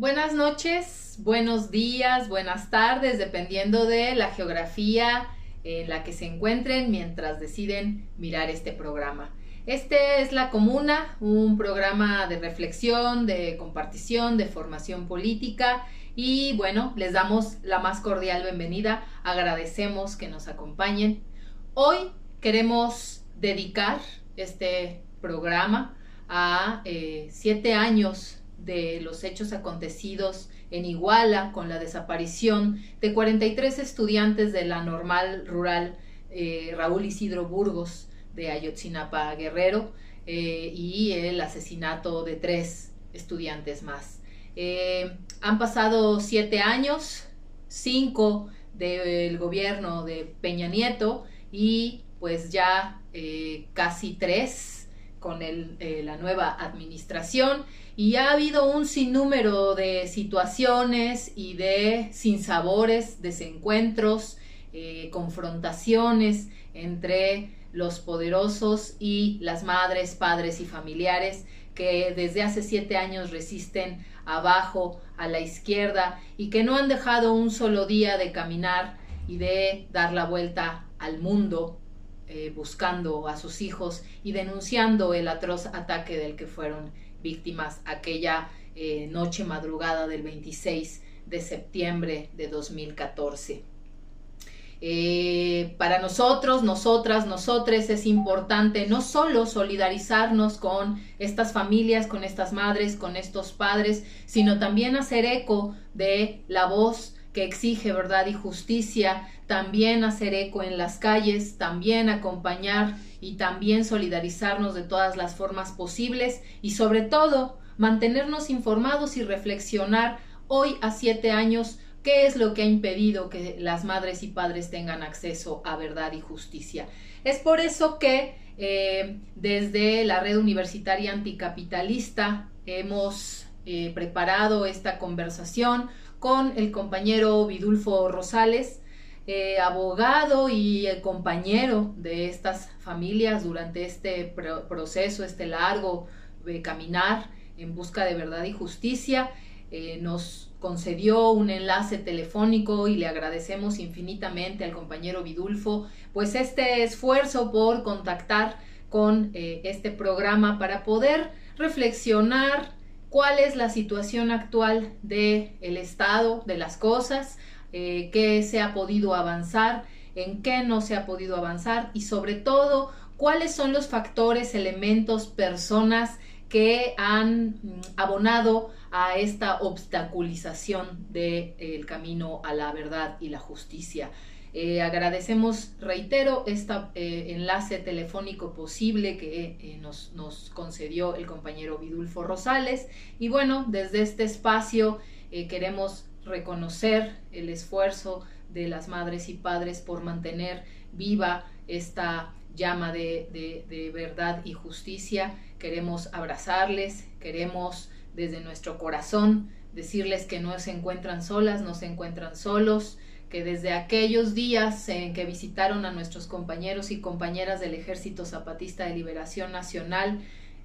Buenas noches, buenos días, buenas tardes, dependiendo de la geografía en la que se encuentren mientras deciden mirar este programa. Este es La Comuna, un programa de reflexión, de compartición, de formación política y bueno, les damos la más cordial bienvenida, agradecemos que nos acompañen. Hoy queremos dedicar este programa a eh, siete años de los hechos acontecidos en Iguala con la desaparición de 43 estudiantes de la normal rural eh, Raúl Isidro Burgos de Ayotzinapa Guerrero eh, y el asesinato de tres estudiantes más. Eh, han pasado siete años, cinco del gobierno de Peña Nieto y pues ya casi tres con la nueva administración. Y ha habido un sinnúmero de situaciones y de sinsabores, desencuentros, eh, confrontaciones entre los poderosos y las madres, padres y familiares que desde hace siete años resisten abajo a la izquierda y que no han dejado un solo día de caminar y de dar la vuelta al mundo eh, buscando a sus hijos y denunciando el atroz ataque del que fueron víctimas aquella eh, noche madrugada del 26 de septiembre de 2014. Eh, para nosotros, nosotras, nosotres es importante no solo solidarizarnos con estas familias, con estas madres, con estos padres, sino también hacer eco de la voz que exige verdad y justicia, también hacer eco en las calles, también acompañar y también solidarizarnos de todas las formas posibles y sobre todo mantenernos informados y reflexionar hoy a siete años qué es lo que ha impedido que las madres y padres tengan acceso a verdad y justicia. Es por eso que eh, desde la red universitaria anticapitalista hemos eh, preparado esta conversación con el compañero Vidulfo Rosales, eh, abogado y compañero de estas familias durante este proceso, este largo de caminar en busca de verdad y justicia. Eh, nos concedió un enlace telefónico y le agradecemos infinitamente al compañero Vidulfo, pues este esfuerzo por contactar con eh, este programa para poder reflexionar cuál es la situación actual del el estado de las cosas, eh, qué se ha podido avanzar, en qué no se ha podido avanzar y sobre todo cuáles son los factores, elementos, personas que han mm, abonado a esta obstaculización del camino a la verdad y la justicia. Eh, agradecemos, reitero, este enlace telefónico posible que nos, concedió el compañero Vidulfo Rosales. Y bueno, desde este espacio queremos reconocer el esfuerzo de las madres y padres por mantener viva esta llama de, de verdad y justicia. Queremos abrazarles, queremos desde nuestro corazón decirles que no se encuentran solas, no se encuentran solos, que desde aquellos días en que visitaron a nuestros compañeros y compañeras del Ejército Zapatista de Liberación Nacional,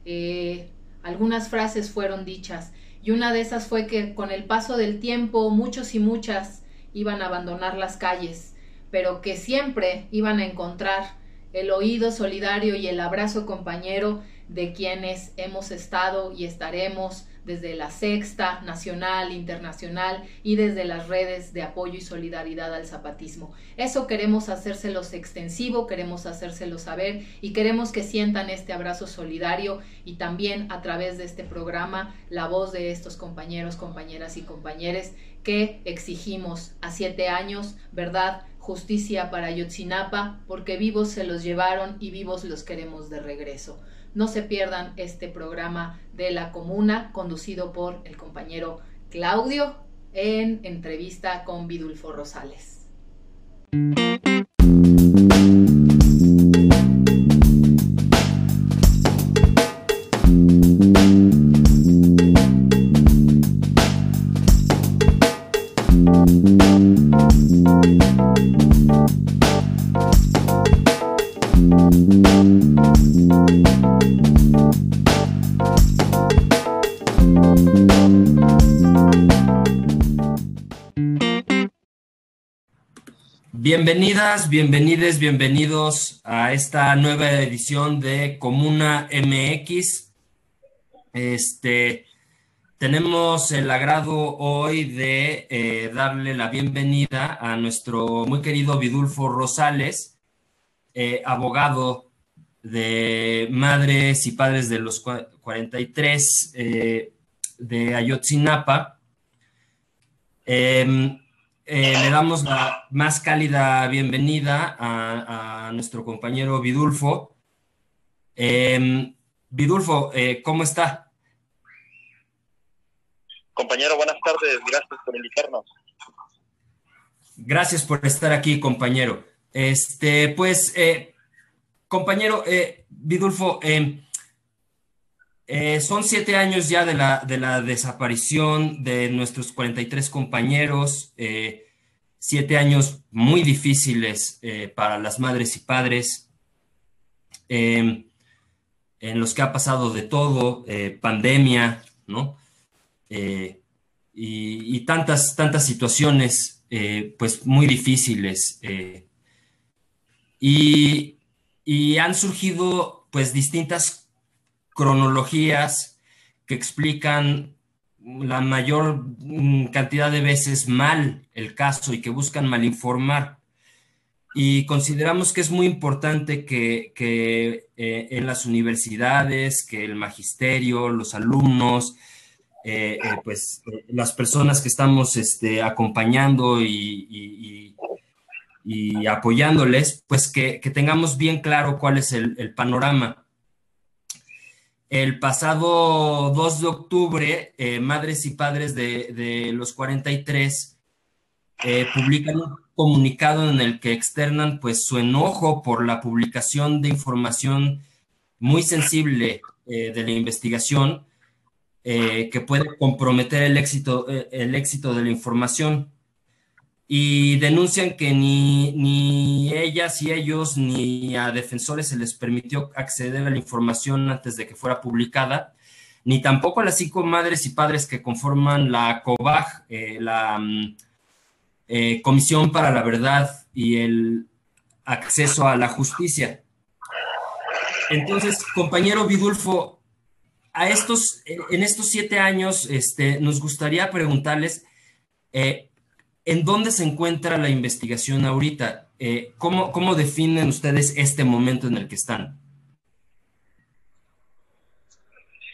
eh, algunas frases fueron dichas y una de esas fue que con el paso del tiempo muchos y muchas iban a abandonar las calles, pero que siempre iban a encontrar el oído solidario y el abrazo compañero de quienes hemos estado y estaremos desde la sexta, nacional, internacional y desde las redes de apoyo y solidaridad al zapatismo. Eso queremos hacérselos extensivo, queremos hacérselo saber y queremos que sientan este abrazo solidario y también a través de este programa la voz de estos compañeros, compañeras y compañeros que exigimos a siete años, ¿verdad? Justicia para Yotzinapa, porque vivos se los llevaron y vivos los queremos de regreso. No se pierdan este programa de la comuna conducido por el compañero Claudio en entrevista con Vidulfo Rosales. Bienvenidas, bienvenides, bienvenidos a esta nueva edición de Comuna MX. Este, tenemos el agrado hoy de eh, darle la bienvenida a nuestro muy querido Vidulfo Rosales, eh, abogado de madres y padres de los 43 eh, de Ayotzinapa. Em, le damos la más cálida bienvenida a, a nuestro compañero Vidulfo. Em, Vidulfo, ¿cómo está? Compañero, buenas tardes, gracias por invitarnos. Gracias por estar aquí, compañero. Este, pues, eh, compañero eh, Vidulfo, em, eh, son siete años ya de la, de la desaparición de nuestros 43 compañeros, siete años muy difíciles para las madres y padres, em, en los que ha pasado de todo, pandemia, ¿no? Eh, y, tantas, tantas situaciones eh, pues muy difíciles. Eh, y, han surgido pues distintas cronologías que explican la mayor mm, cantidad de veces mal el caso y que buscan malinformar. Y consideramos que es muy importante que, que en las universidades, que el magisterio, los alumnos, eh, eh, pues eh, las personas que estamos este, acompañando y, apoyándoles, pues que, tengamos bien claro cuál es el, panorama. El pasado 2 de octubre, madres y padres de, de los 43 publican un comunicado en el que externan pues su enojo por la publicación de información muy sensible de la investigación eh, que puede comprometer el éxito, eh, el éxito de la información. Y denuncian que ni, ni ellas y ellos ni a defensores se les permitió acceder a la información antes de que fuera publicada, ni tampoco a las cinco madres y padres que conforman la COBAG, eh, la mm, Comisión para la Verdad y el Acceso a la Justicia. Entonces, compañero Vidulfo, a estos, en estos siete años, este, nos gustaría preguntarles eh, en dónde se encuentra la investigación ahorita. Eh, ¿cómo, definen ustedes este momento en el que están?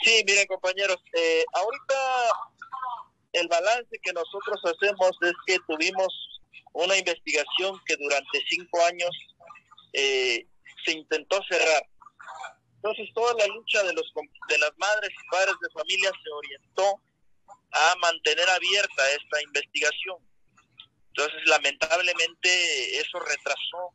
Sí, miren compañeros, eh, ahorita el balance que nosotros hacemos es que tuvimos una investigación que durante cinco años se intentó cerrar entonces toda la lucha de, los, de las madres y padres de familia se orientó a mantener abierta esta investigación. Entonces lamentablemente eso retrasó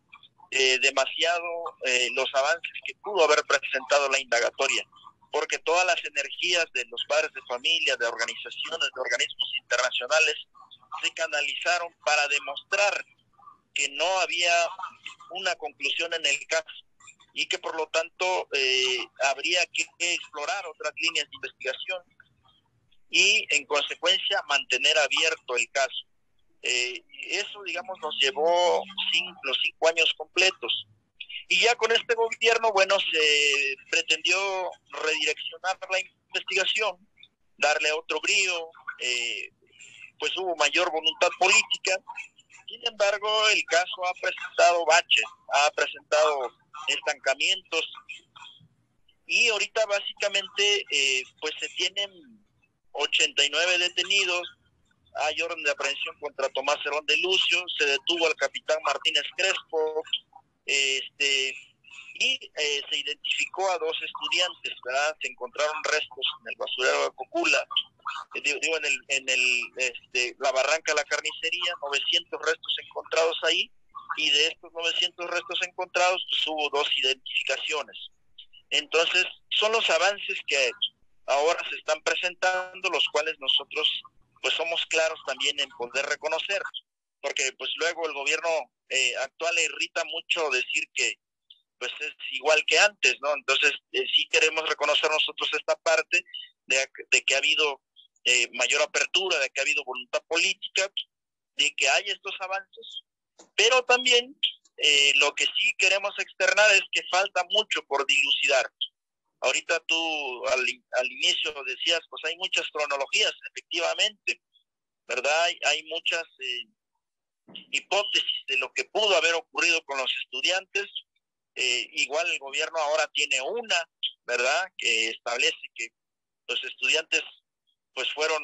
eh, demasiado eh, los avances que pudo haber presentado la indagatoria, porque todas las energías de los padres de familia, de organizaciones, de organismos internacionales, se canalizaron para demostrar que no había una conclusión en el caso y que por lo tanto eh, habría que explorar otras líneas de investigación y en consecuencia mantener abierto el caso. Eh, eso, digamos, nos llevó cinco, los cinco años completos. Y ya con este gobierno, bueno, se pretendió redireccionar la investigación, darle otro brío, eh, pues hubo mayor voluntad política. Sin embargo, el caso ha presentado baches, ha presentado estancamientos y ahorita básicamente eh, pues se tienen 89 detenidos, hay orden de aprehensión contra Tomás Cerón de Lucio, se detuvo al capitán Martínez Crespo, este y eh, se identificó a dos estudiantes. Se encontraron restos en el basurero de Cocula, digo, en el, en el, este, la barranca de la carnicería, 900 restos encontrados ahí, y de estos 900 restos encontrados pues, hubo dos identificaciones. Entonces, son los avances que ahora se están presentando, los cuales nosotros pues somos claros también en poder reconocer, porque pues luego el gobierno eh, actual le irrita mucho decir que pues es igual que antes, ¿no? Entonces eh, sí queremos reconocer nosotros esta parte de, de que ha habido eh, mayor apertura, de que ha habido voluntad política, de que hay estos avances, Pero también eh, lo que sí queremos externar es que falta mucho por dilucidar. Ahorita tú al, al inicio decías, pues hay muchas cronologías, efectivamente, ¿verdad? Hay, muchas eh, hipótesis de lo que pudo haber ocurrido con los estudiantes. Eh, igual el gobierno ahora tiene una, ¿verdad? Que establece que los estudiantes pues fueron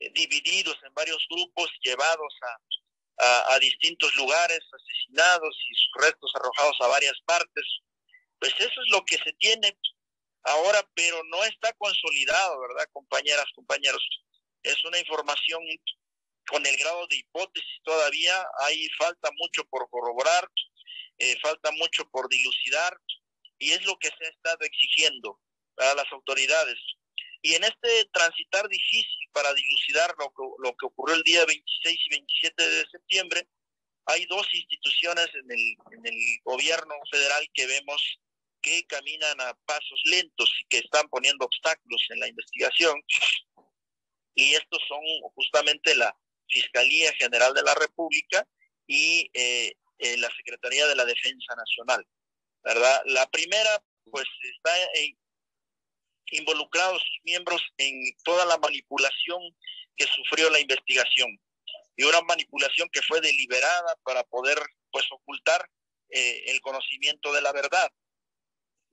eh, divididos en varios grupos, llevados a, a, distintos lugares, asesinados y sus restos arrojados a varias partes. Pues eso es lo que se tiene ahora, pero no está consolidado, ¿verdad, compañeras, compañeros? Es una información con el grado de hipótesis todavía, hay falta mucho por corroborar, eh, falta mucho por dilucidar, y es lo que se ha estado exigiendo a las autoridades. Y en este transitar difícil para dilucidar lo que, lo que ocurrió el día 26 y 27 de septiembre, hay dos instituciones en el, en el gobierno federal que vemos que caminan a pasos lentos y que están poniendo obstáculos en la investigación. Y estos son justamente la Fiscalía General de la República y eh, eh, la Secretaría de la Defensa Nacional. ¿verdad? La primera, pues está eh, involucrados sus miembros en toda la manipulación que sufrió la investigación y una manipulación que fue deliberada para poder pues ocultar eh, el conocimiento de la verdad.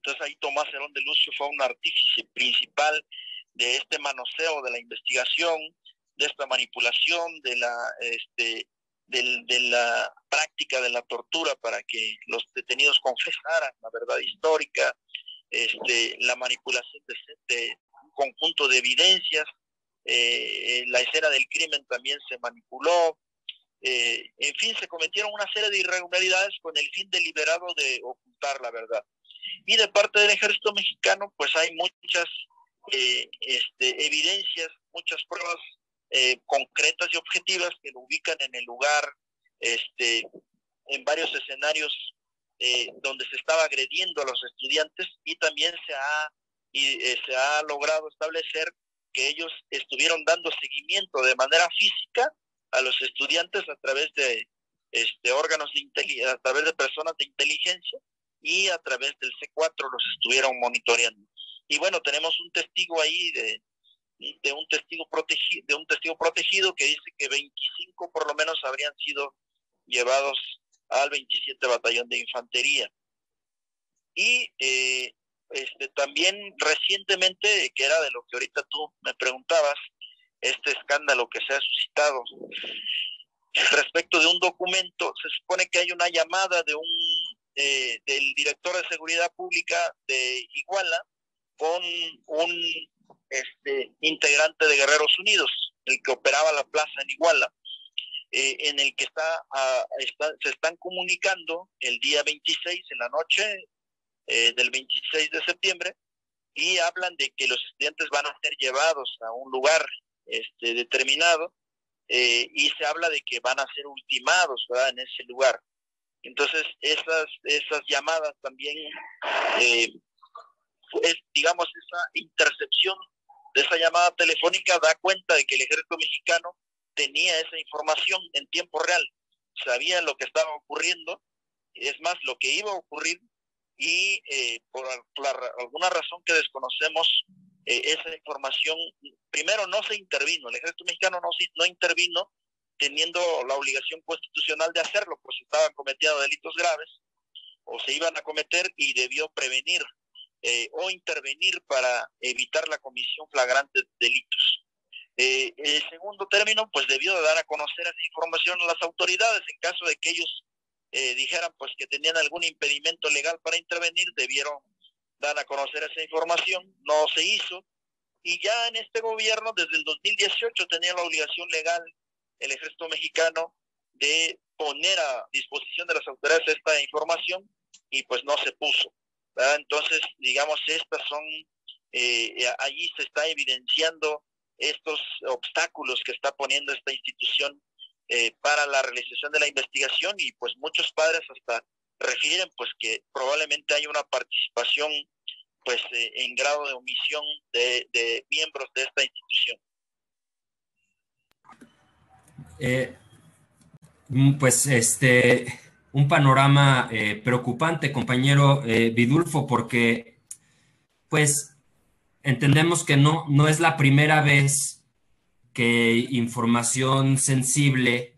Entonces ahí Tomás Herón de Lucio fue un artífice principal de este manoseo de la investigación, de esta manipulación, de la este, práctica de la tortura para que los detenidos confesaran la verdad histórica, este, la manipulación de, un conjunto de evidencias, eh, la escena del crimen también se manipuló, eh, en fin, se cometieron una serie de irregularidades con el fin deliberado de ocultar la verdad. Y de parte del ejército mexicano, pues hay muchas eh, este, evidencias, muchas pruebas concretas y objetivas que lo ubican en el lugar, este, en varios escenarios eh, donde se estaba agrediendo a los estudiantes y también se ha, y, eh, se ha logrado establecer que ellos estuvieron dando seguimiento de manera física a los estudiantes a través de este, órganos de a través de personas de inteligencia y a través del C4 los estuvieron monitoreando. Y bueno, tenemos un testigo ahí de, de un testigo protegido, de un testigo protegido que dice que 25 por lo menos habrían sido llevados al 27 Batallón de Infantería. Y eh, este, también recientemente, que era de lo que ahorita tú me preguntabas, este escándalo que se ha suscitado respecto de un documento, se supone que hay una llamada de un eh, del director de seguridad pública de Iguala con un este, integrante de Guerreros Unidos, el que operaba la plaza en Iguala, eh, en el que está, se están comunicando el día 26 en la noche eh, del 26 de septiembre y hablan de que los estudiantes van a ser llevados a un lugar este, determinado eh, y se habla de que van a ser ultimados en ese lugar. Entonces, esas, esas llamadas también, es, digamos, esa intercepción de esa llamada telefónica da cuenta de que el ejército mexicano tenía esa información en tiempo real, sabía lo que estaba ocurriendo, es más, lo que iba a ocurrir, y eh, por, alguna razón que desconocemos, eh, esa información, primero no se intervino, el ejército mexicano no, no intervino teniendo la obligación constitucional de hacerlo, pues estaban cometiendo delitos graves o se iban a cometer y debió prevenir eh, o intervenir para evitar la comisión flagrante de delitos. Eh, el segundo término, pues debió de dar a conocer esa información a las autoridades en caso de que ellos eh, dijeran pues que tenían algún impedimento legal para intervenir, debieron dar a conocer esa información, no se hizo. Y ya en este gobierno, desde el 2018, tenía la obligación legal el ejército mexicano de poner a disposición de las autoridades esta información y pues no se puso. Entonces, digamos, estas son, eh, allí se está evidenciando estos obstáculos que está poniendo esta institución eh, para la realización de la investigación y pues muchos padres hasta refieren pues que probablemente hay una participación pues eh, en grado de omisión de, miembros de esta institución. Eh, Mm, pues este, un panorama eh, preocupante, compañero eh, Vidulfo, porque pues entendemos que no, no es la primera vez que información sensible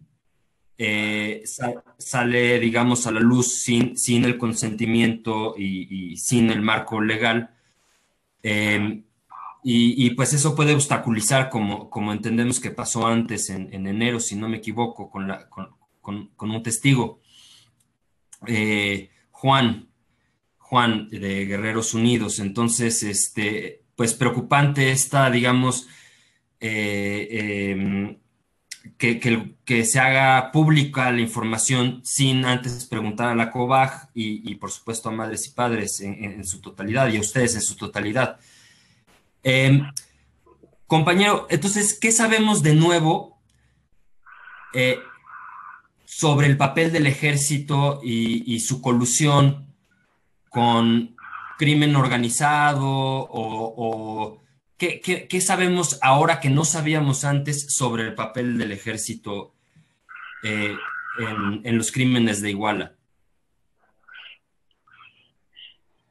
sale, digamos, a la luz sin, sin el consentimiento y, sin el marco legal. Em, y, pues eso puede obstaculizar, como, como entendemos que pasó antes en, enero, si no me equivoco, con, la, con, un testigo. Eh, Juan, Juan de Guerreros Unidos. Entonces, este, pues preocupante esta, digamos, eh, em, que, que, se haga pública la información sin antes preguntar a la COBAG y, por supuesto a madres y padres en, su totalidad y a ustedes en su totalidad. Em, compañero, entonces, ¿qué sabemos de nuevo eh, sobre el papel del ejército y, su colusión con crimen organizado o, ¿qué, sabemos ahora que no sabíamos antes sobre el papel del ejército eh, en, los crímenes de Iguala?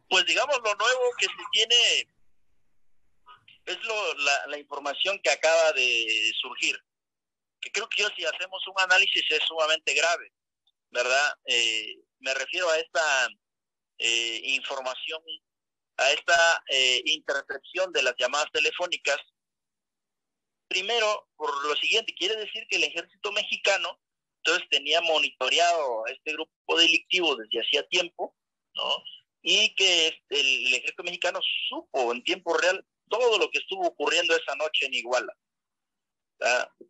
Pues digamos lo nuevo que se tiene es la, información que acaba de surgir, que creo que si hacemos un análisis es sumamente grave, ¿verdad? Eh, me refiero a esta eh, información, a esta eh, intercepción de las llamadas telefónicas. Primero, por lo siguiente, quiere decir que el ejército mexicano entonces tenía monitoreado a este grupo delictivo desde hacía tiempo, ¿no? Y que el ejército mexicano supo en tiempo real todo lo que estuvo ocurriendo esa noche en Iguala.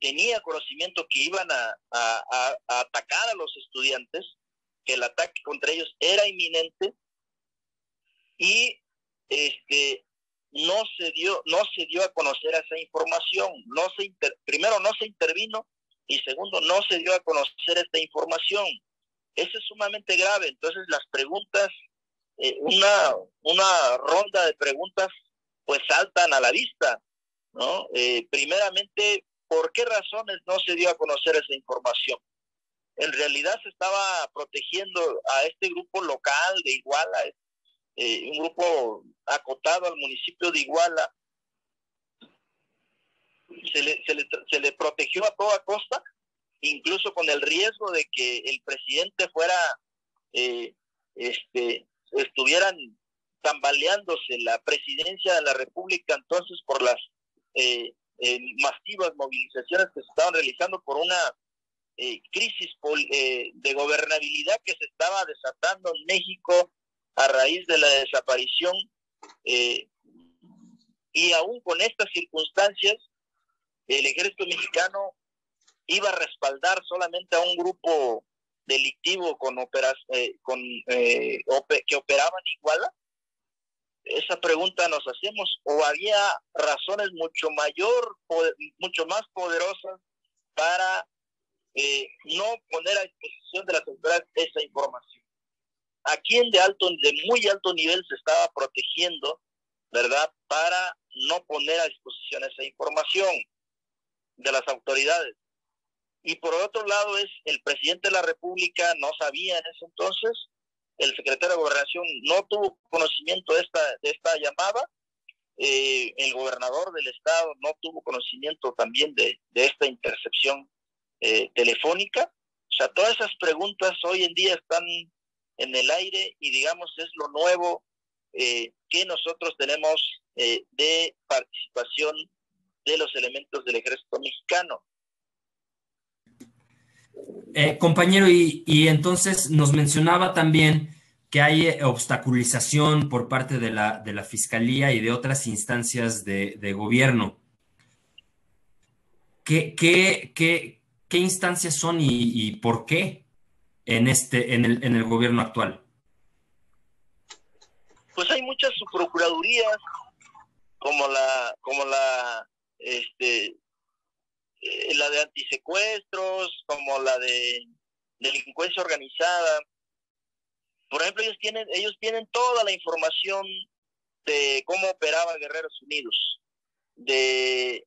Tenía conocimiento que iban a, atacar a los estudiantes, que el ataque contra ellos era inminente y este no se dio no se dio a conocer esa información, no se primero no se intervino y segundo no se dio a conocer esta información. Eso es sumamente grave. Entonces las preguntas, eh, una, una ronda de preguntas pues saltan a la vista, ¿no? Eh, primeramente, ¿por qué razones no se dio a conocer esa información? En realidad se estaba protegiendo a este grupo local de Iguala, eh, un grupo acotado al municipio de Iguala. Se le, se, le, se le protegió a toda costa, incluso con el riesgo de que el presidente fuera, eh, este, estuvieran tambaleándose la presidencia de la República entonces por las eh, eh, masivas movilizaciones que se estaban realizando por una eh, crisis de gobernabilidad que se estaba desatando en México a raíz de la desaparición y aún con estas circunstancias el ejército mexicano iba a respaldar solamente a un grupo delictivo con operas, con que operaban Iguala esa pregunta nos hacemos o había razones mucho mayor mucho más poderosas para eh, no poner a disposición de las autoridades esa información. A quién de alto de muy alto nivel se estaba protegiendo verdad para no poner a disposición esa información de las autoridades. Y por otro lado es el presidente de la república no sabía en ese entonces el secretario de Gobernación no tuvo conocimiento de esta, de esta llamada, eh, el gobernador del estado no tuvo conocimiento también de, esta intercepción eh, telefónica. O sea, todas esas preguntas hoy en día están en el aire y digamos es lo nuevo eh, que nosotros tenemos de participación de los elementos del ejército mexicano. Eh, compañero, y, entonces nos mencionaba también que hay eh, obstaculización por parte de la, de la Fiscalía y de otras instancias de, gobierno. ¿Qué, qué, qué, instancias son y, por qué en, este, en, el, en el gobierno actual? Pues hay muchas procuradurías, como la, como la este, eh, la de antisecuestros, como la de delincuencia organizada. Por ejemplo, ellos tienen, ellos tienen toda la información de cómo operaba Guerreros Unidos, de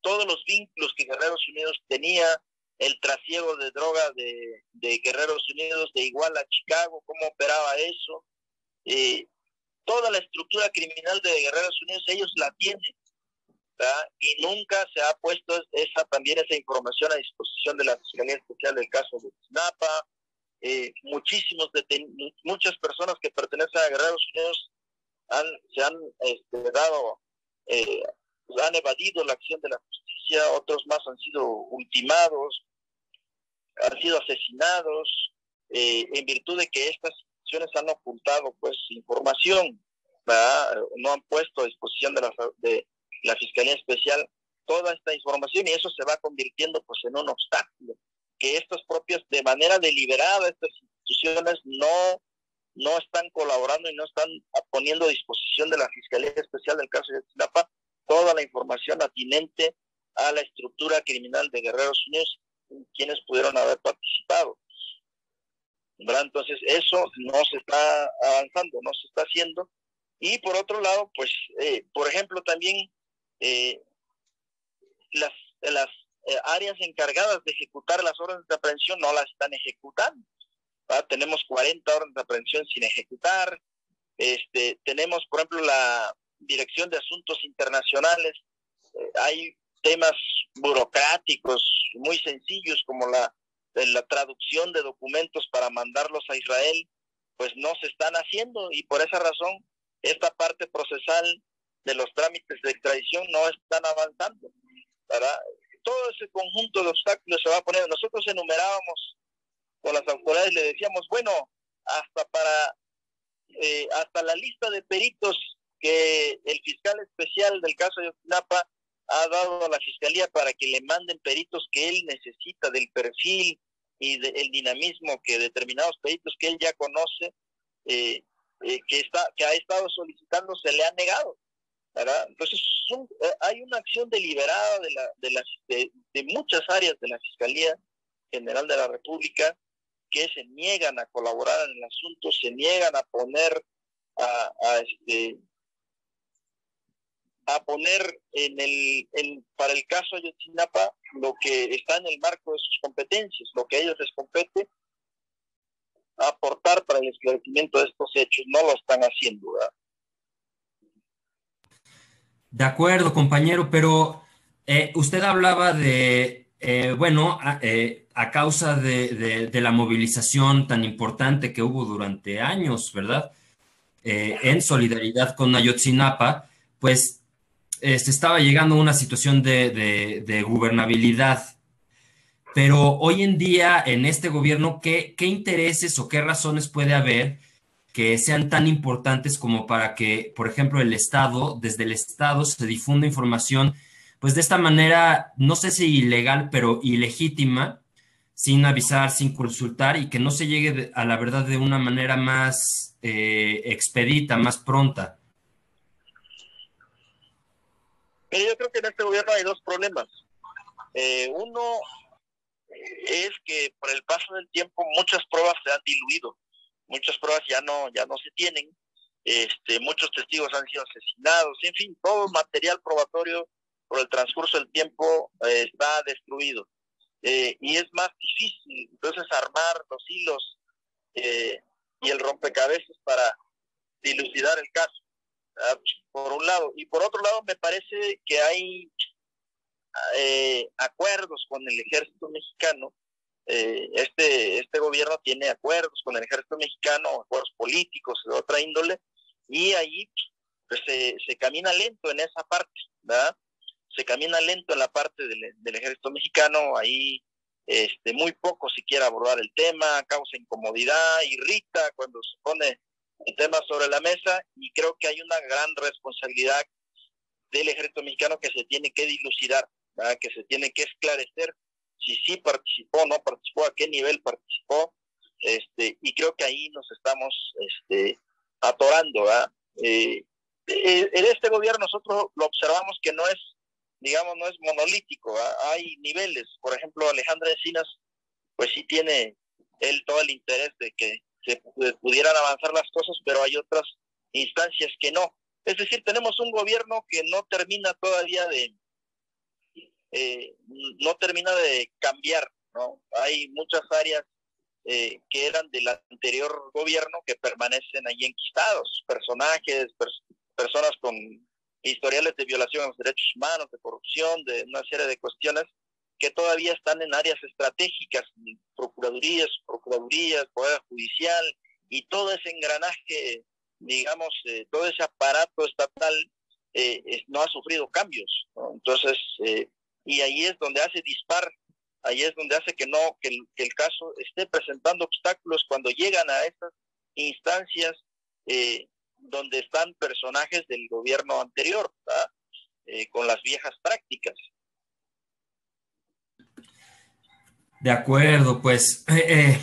todos los vínculos que Guerreros Unidos tenía el trasiego de droga de, de Guerreros Unidos de Iguala a Chicago, cómo operaba eso. Eh, toda la estructura criminal de Guerreros Unidos, ellos la tienen. Y nunca se ha puesto esa también esa información a disposición de la Fiscalía Especial del caso de Sinapa. Eh, muchísimos muchas personas que pertenecen a Guerreros Unidos han, se han este, dado, eh, han evadido la acción de la justicia, otros más han sido ultimados, han sido asesinados, eh, en virtud de que estas instituciones han ocultado pues información, no han puesto a disposición de la, de la Fiscalía Especial toda esta información y eso se va convirtiendo pues en un obstáculo, que estos propios, de manera deliberada, estas instituciones no, no están colaborando y no están poniendo a disposición de la Fiscalía Especial del caso de Tlapa toda la información atinente a la estructura criminal de Guerreros Unidos quienes pudieron haber participado. Entonces, eso no se está avanzando, no se está haciendo. Y por otro lado, pues, eh, por ejemplo, también eh, las, las eh, áreas encargadas de ejecutar las órdenes de aprehensión no las están ejecutando. Tenemos 40 órdenes de aprehensión sin ejecutar. Este, tenemos, por ejemplo, la Dirección de Asuntos Internacionales. hay temas burocráticos muy sencillos como la, la traducción de documentos para mandarlos a Israel, pues no se están haciendo y por esa razón esta parte procesal de los trámites de extradición no están avanzando. ¿verdad? Todo ese conjunto de obstáculos se va a poner. Nosotros enumerábamos con las autoridades, le decíamos, bueno, hasta para, eh, hasta la lista de peritos que el fiscal especial del caso de Otinapa ha dado a la fiscalía para que le manden peritos que él necesita del perfil y del dinamismo que determinados peritos que él ya conoce, eh, eh, que, está, que ha estado solicitando, se le ha negado. Entonces, eh, hay una acción deliberada de, la, de, las, de, muchas áreas de la Fiscalía General de la República que se niegan a colaborar en el asunto, se niegan a poner a, este, a poner en el, en, para el caso Ayotzinapa lo que está en el marco de sus competencias, lo que a ellos les compete aportar para el esclarecimiento de estos hechos. No lo están haciendo. ¿verdad? De acuerdo, compañero, pero eh, usted hablaba de, eh, bueno, a, eh, a causa de, de, de, la movilización tan importante que hubo durante años, ¿verdad? en solidaridad con Ayotzinapa, pues eh, se estaba llegando a una situación de, de, gubernabilidad. Pero hoy en día, en este gobierno, ¿qué, ¿qué intereses o qué razones puede haber que sean tan importantes como para que, por ejemplo, el Estado, desde el Estado, se difunda información, pues de esta manera, no sé si ilegal, pero ilegítima, sin avisar, sin consultar y que no se llegue a la verdad de una manera más eh, expedita, más pronta? Pero yo creo que en este gobierno hay dos problemas. Eh, uno es que por el paso del tiempo muchas pruebas se han diluido, muchas pruebas ya no ya no se tienen, este, muchos testigos han sido asesinados, en fin, todo material probatorio por el transcurso del tiempo eh, está destruido. Eh, y es más difícil entonces armar los hilos eh, y el rompecabezas para dilucidar el caso. Ah, por un lado. Y por otro lado, me parece que hay eh, acuerdos con el ejército mexicano. Eh, este, este gobierno tiene acuerdos con el ejército mexicano, acuerdos políticos de otra índole, y ahí pues, se, se camina lento en esa parte, ¿verdad? Se camina lento en la parte del, ejército mexicano, ahí este, muy poco si quiere abordar el tema, causa incomodidad, irrita cuando se pone el tema sobre la mesa y creo que hay una gran responsabilidad del ejército mexicano que se tiene que dilucidar, que se tiene que esclarecer si sí participó, no participó, a qué nivel participó, este, y creo que ahí nos estamos este, atorando. Eh, eh, en este gobierno nosotros lo observamos que no es, digamos, no es monolítico, hay niveles, por ejemplo, Alejandra Encinas, pues sí tiene él todo el interés de que se pudieran avanzar las cosas, pero hay otras instancias que no. Es decir, tenemos un gobierno que no termina todavía de, eh, no termina de cambiar, ¿no? Hay muchas áreas eh, que eran del anterior gobierno que permanecen ahí enquistados, personajes, personas con historiales de violación a los derechos humanos, de corrupción, de una serie de cuestiones que todavía están en áreas estratégicas, procuradurías, procuradurías, poder judicial y todo ese engranaje, digamos, eh, todo ese aparato estatal eh, no ha sufrido cambios. Entonces, eh, y ahí es donde hace dispar, ahí es donde hace que no, que el, caso esté presentando obstáculos cuando llegan a estas instancias donde están personajes del gobierno anterior, con las viejas prácticas. De acuerdo, pues eh, eh,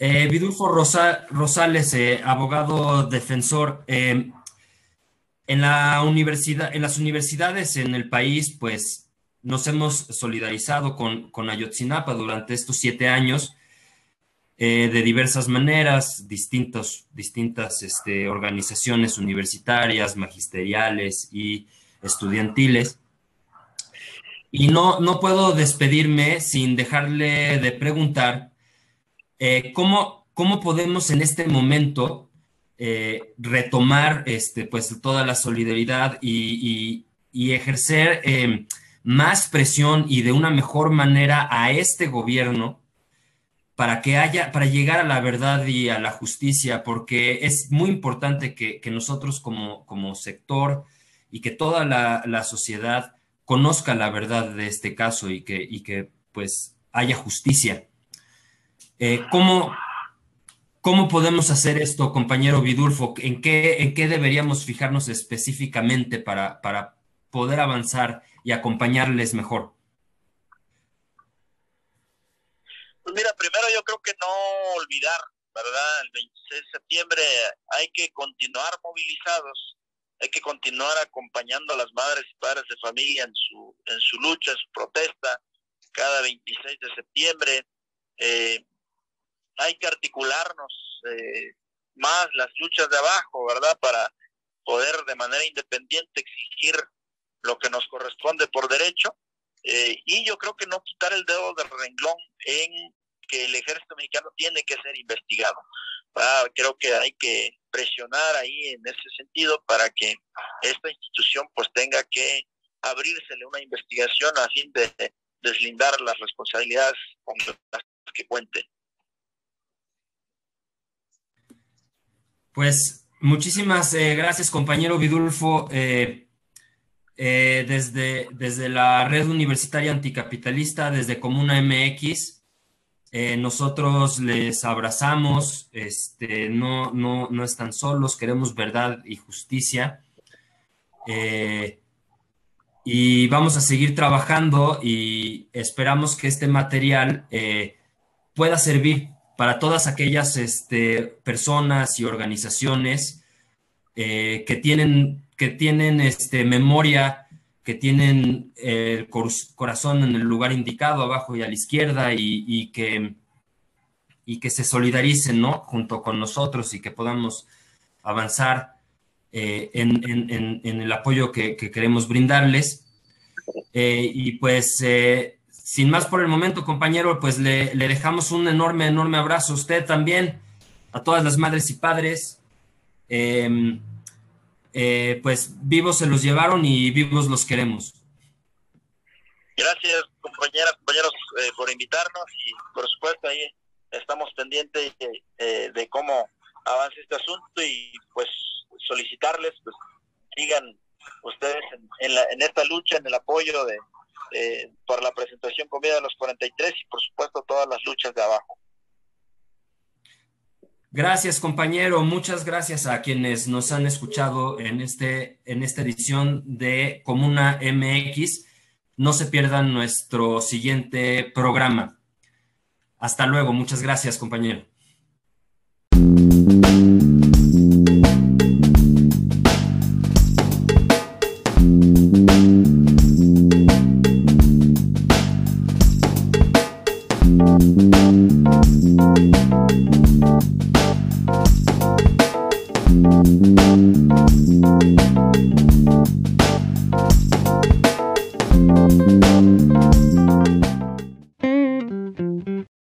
eh Vidulfo Rosales, eh, abogado defensor, en la universidad, en las universidades en el país, pues nos hemos solidarizado con, con Ayotzinapa durante estos siete años de diversas maneras, distintos, distintas este, organizaciones universitarias, magisteriales y estudiantiles. Y no, no puedo despedirme sin dejarle de preguntar eh, ¿cómo, ¿cómo, podemos en este momento eh, retomar este, pues, toda la solidaridad y, ejercer em, más presión y de una mejor manera a este gobierno para que haya, para llegar a la verdad y a la justicia, porque es muy importante que, nosotros como, como sector y que toda la, la sociedad conozca la verdad de este caso y que, y que pues haya justicia. Eh, ¿cómo, ¿Cómo podemos hacer esto, compañero Vidulfo? ¿En qué, en qué deberíamos fijarnos específicamente para, para poder avanzar y acompañarles mejor? Pues mira, primero yo creo que no olvidar, ¿verdad? El 26 de septiembre hay que continuar movilizados hay que continuar acompañando a las madres y padres de familia en su, en su lucha, en su protesta, cada 26 de septiembre. Eh, hay que articularnos eh, más las luchas de abajo, ¿verdad? Para poder de manera independiente exigir lo que nos corresponde por derecho. Eh, y yo creo que no quitar el dedo del renglón en que el ejército mexicano tiene que ser investigado. Ah, creo que hay que presionar ahí en ese sentido para que esta institución pues tenga que abrírsele una investigación a fin de deslindar las responsabilidades con las que cuente. Pues muchísimas eh, gracias compañero Vidulfo. Eh, eh, desde, desde la red universitaria anticapitalista, desde Comuna MX, nosotros les abrazamos, este, no, no, no están solos, queremos verdad y justicia. Y vamos a seguir trabajando y esperamos que este material pueda servir para todas aquellas este, personas y organizaciones que tienen, que tienen este, memoria que tienen el corazón en el lugar indicado, abajo y a la izquierda, y, que, y que se solidaricen, ¿no? Junto con nosotros y que podamos avanzar eh, en, el apoyo que, queremos brindarles. Eh, y pues, eh, sin más por el momento, compañero, pues le, dejamos un enorme, enorme abrazo a usted también, a todas las madres y padres. Eh, pues vivos se los llevaron y vivos los queremos. Gracias, compañeras, compañeros, eh, por invitarnos y por supuesto ahí estamos pendientes eh, de cómo avanza este asunto y pues solicitarles, pues sigan ustedes en, en, esta lucha, en el apoyo de, por la presentación comida de los 43 y por supuesto todas las luchas de abajo. Gracias, compañero. Muchas gracias a quienes nos han escuchado en, este, en esta edición de Comuna MX. No se pierdan nuestro siguiente programa. Hasta luego. Muchas gracias, compañero.